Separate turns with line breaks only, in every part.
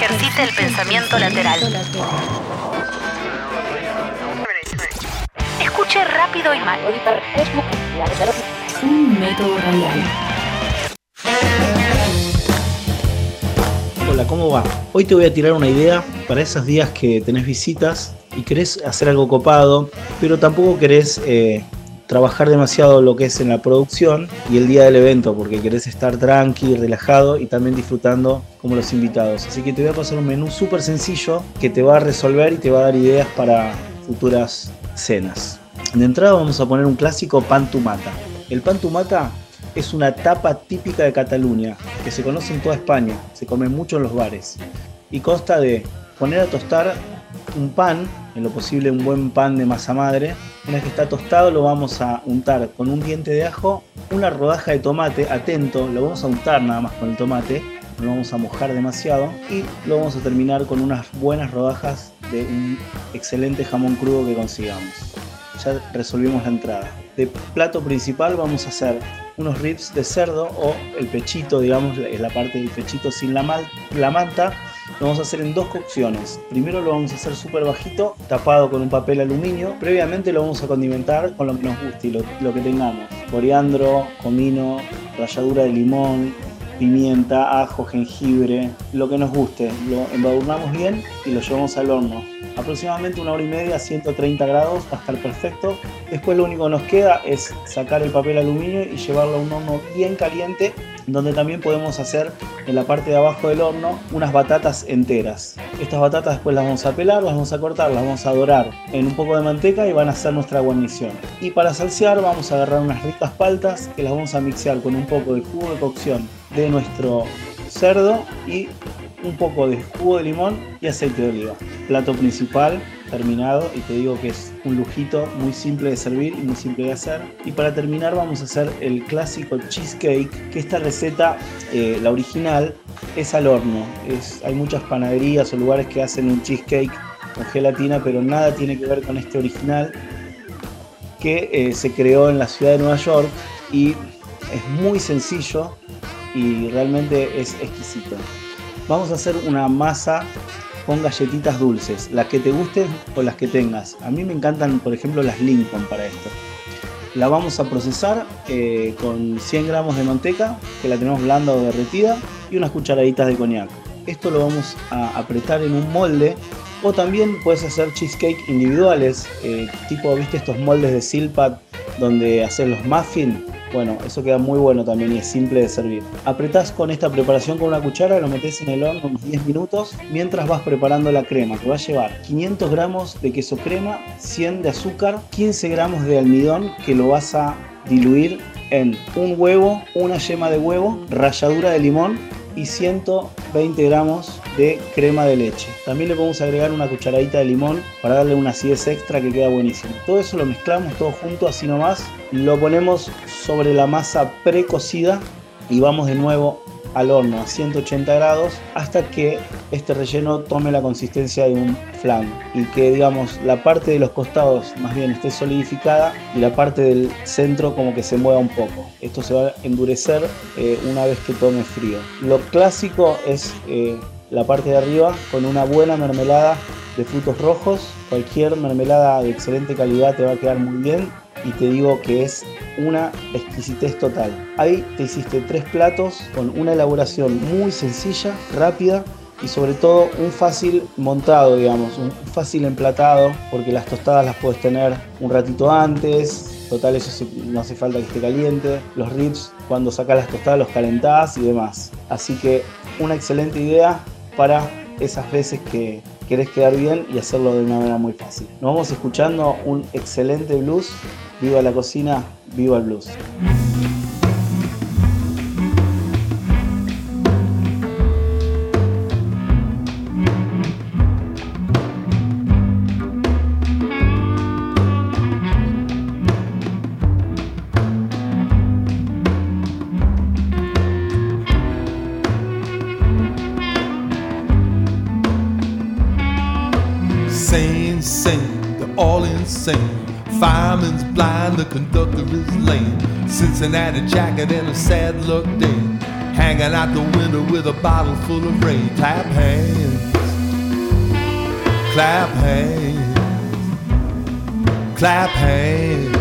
Ejercite el pensamiento lateral. Escuche rápido y mal.
Un método radial.
Hola, ¿cómo va? Hoy te voy a tirar una idea para esos días que tenés visitas y querés hacer algo copado, pero tampoco querés eh, trabajar demasiado lo que es en la producción y el día del evento, porque querés estar tranqui, relajado y también disfrutando como los invitados. Así que te voy a pasar un menú súper sencillo que te va a resolver y te va a dar ideas para futuras cenas. De entrada vamos a poner un clásico pan tumata. El pan tumata es una tapa típica de Cataluña, que se conoce en toda España, se come mucho en los bares, y consta de poner a tostar un pan, en lo posible un buen pan de masa madre. Una vez que está tostado lo vamos a untar con un diente de ajo, una rodaja de tomate, atento, lo vamos a untar nada más con el tomate, no lo vamos a mojar demasiado y lo vamos a terminar con unas buenas rodajas de un excelente jamón crudo que consigamos. Ya resolvimos la entrada. De plato principal vamos a hacer unos ribs de cerdo o el pechito, digamos, la parte del pechito sin la, la manta. Lo vamos a hacer en dos cocciones. Primero lo vamos a hacer súper bajito, tapado con un papel aluminio. Previamente lo vamos a condimentar con lo que nos guste lo, lo que tengamos. Coriandro, comino, ralladura de limón, pimienta, ajo, jengibre, lo que nos guste. Lo embadurnamos bien y lo llevamos al horno. Aproximadamente una hora y media a 130 grados va a estar perfecto. Después lo único que nos queda es sacar el papel aluminio y llevarlo a un horno bien caliente donde también podemos hacer en la parte de abajo del horno unas batatas enteras. Estas batatas después las vamos a pelar, las vamos a cortar, las vamos a dorar en un poco de manteca y van a ser nuestra guarnición. Y para salsear vamos a agarrar unas ricas paltas que las vamos a mixear con un poco de jugo de cocción de nuestro cerdo y un poco de jugo de limón y aceite de oliva. Plato principal terminado y te digo que es un lujito muy simple de servir y muy simple de hacer. Y para terminar vamos a hacer el clásico cheesecake, que esta receta, eh, la original, es al horno. Es, hay muchas panaderías o lugares que hacen un cheesecake con gelatina, pero nada tiene que ver con este original que eh, se creó en la ciudad de Nueva York y es muy sencillo y realmente es exquisito. Vamos a hacer una masa con galletitas dulces, las que te gusten o las que tengas. A mí me encantan, por ejemplo, las Lincoln para esto. La vamos a procesar eh, con 100 gramos de manteca, que la tenemos blanda o derretida, y unas cucharaditas de coñac. Esto lo vamos a apretar en un molde o también puedes hacer cheesecake individuales, eh, tipo, viste estos moldes de Silpat donde haces los muffins bueno, eso queda muy bueno también y es simple de servir. Apretás con esta preparación con una cuchara, lo metes en el horno unos 10 minutos mientras vas preparando la crema, que va a llevar 500 gramos de queso crema, 100 de azúcar, 15 gramos de almidón que lo vas a diluir en un huevo, una yema de huevo, ralladura de limón y 120 gramos de crema de leche. También le podemos agregar una cucharadita de limón para darle una acidez extra que queda buenísimo. Todo eso lo mezclamos todo junto así nomás. Lo ponemos sobre la masa precocida y vamos de nuevo al horno a 180 grados hasta que este relleno tome la consistencia de un flan y que digamos la parte de los costados más bien esté solidificada y la parte del centro como que se mueva un poco. Esto se va a endurecer eh, una vez que tome frío. Lo clásico es eh, la parte de arriba con una buena mermelada de frutos rojos. Cualquier mermelada de excelente calidad te va a quedar muy bien y te digo que es una exquisitez total. Ahí te hiciste tres platos con una elaboración muy sencilla, rápida y sobre todo un fácil montado, digamos, un fácil emplatado, porque las tostadas las puedes tener un ratito antes, total eso no hace falta que esté caliente, los ribs cuando sacas las tostadas los calentás y demás. Así que una excelente idea para esas veces que querés quedar bien y hacerlo de una manera muy fácil. Nos vamos escuchando un excelente blues. Viva la cocina, viva el blues.
Sane, they're all insane. Fireman's blind, the conductor is lame. Cincinnati jacket and a sad look dame. hanging out the window with a bottle full of rain. Clap hands, clap hands, clap hands,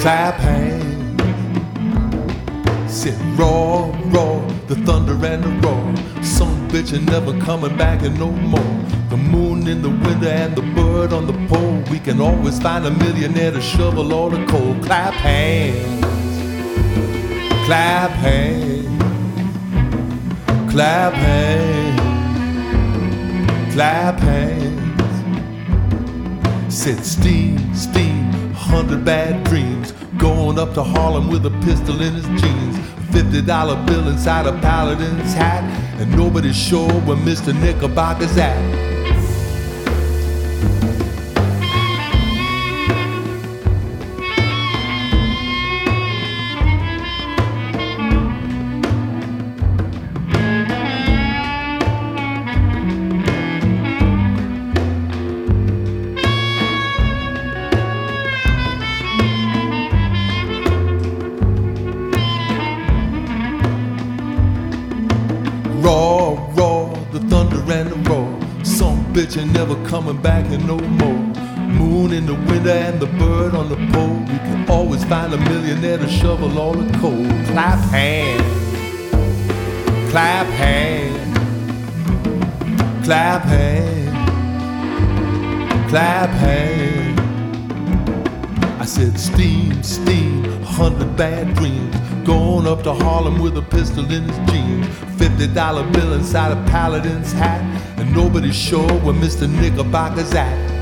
clap hands. Sit raw, raw, the thunder and the roar. Some bitch ain't never coming back and no more. The moon in the window and the bird on the pole. We can always find a millionaire to shovel all the coal. Clap hands, clap hands, clap hands, clap hands. Said steam, steam, hundred bad dreams. Going up to Harlem with a pistol in his jeans. Fifty dollar bill inside a paladin's hat. And nobody's sure where Mr. Knickerbocker's at. Raw, raw, the thunder and the roar. Some bitch ain't never coming back and no more. Moon in the winter and the bird on the pole. You can always find a millionaire to shovel all the coal. Clap hands, clap hands, clap hands, clap hands. I said steam, steam, a hundred bad dreams. Going up to Harlem with a pistol in his jeans. Fifty dollar bill inside a paladin's hat. And nobody's sure where Mr. Knickerbocker's at.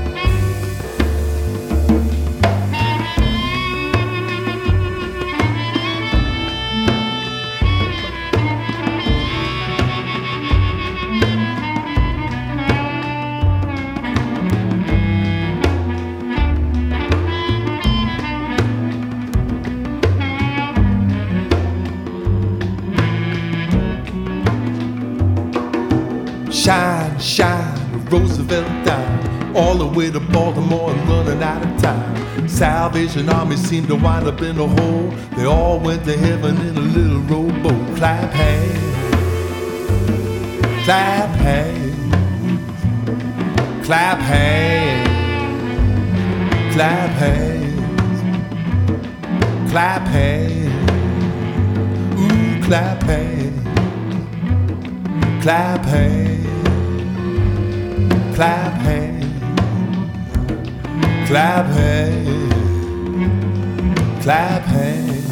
Shine, shine, Roosevelt down. All the way to Baltimore and running out of time. Salvation Army seemed to wind up in a hole. They all went to heaven in a little rowboat. Clap hands, clap hands, clap hands, clap hands, clap hands, ooh, clap hands clap hands, clap hands, clap hands, clap hands.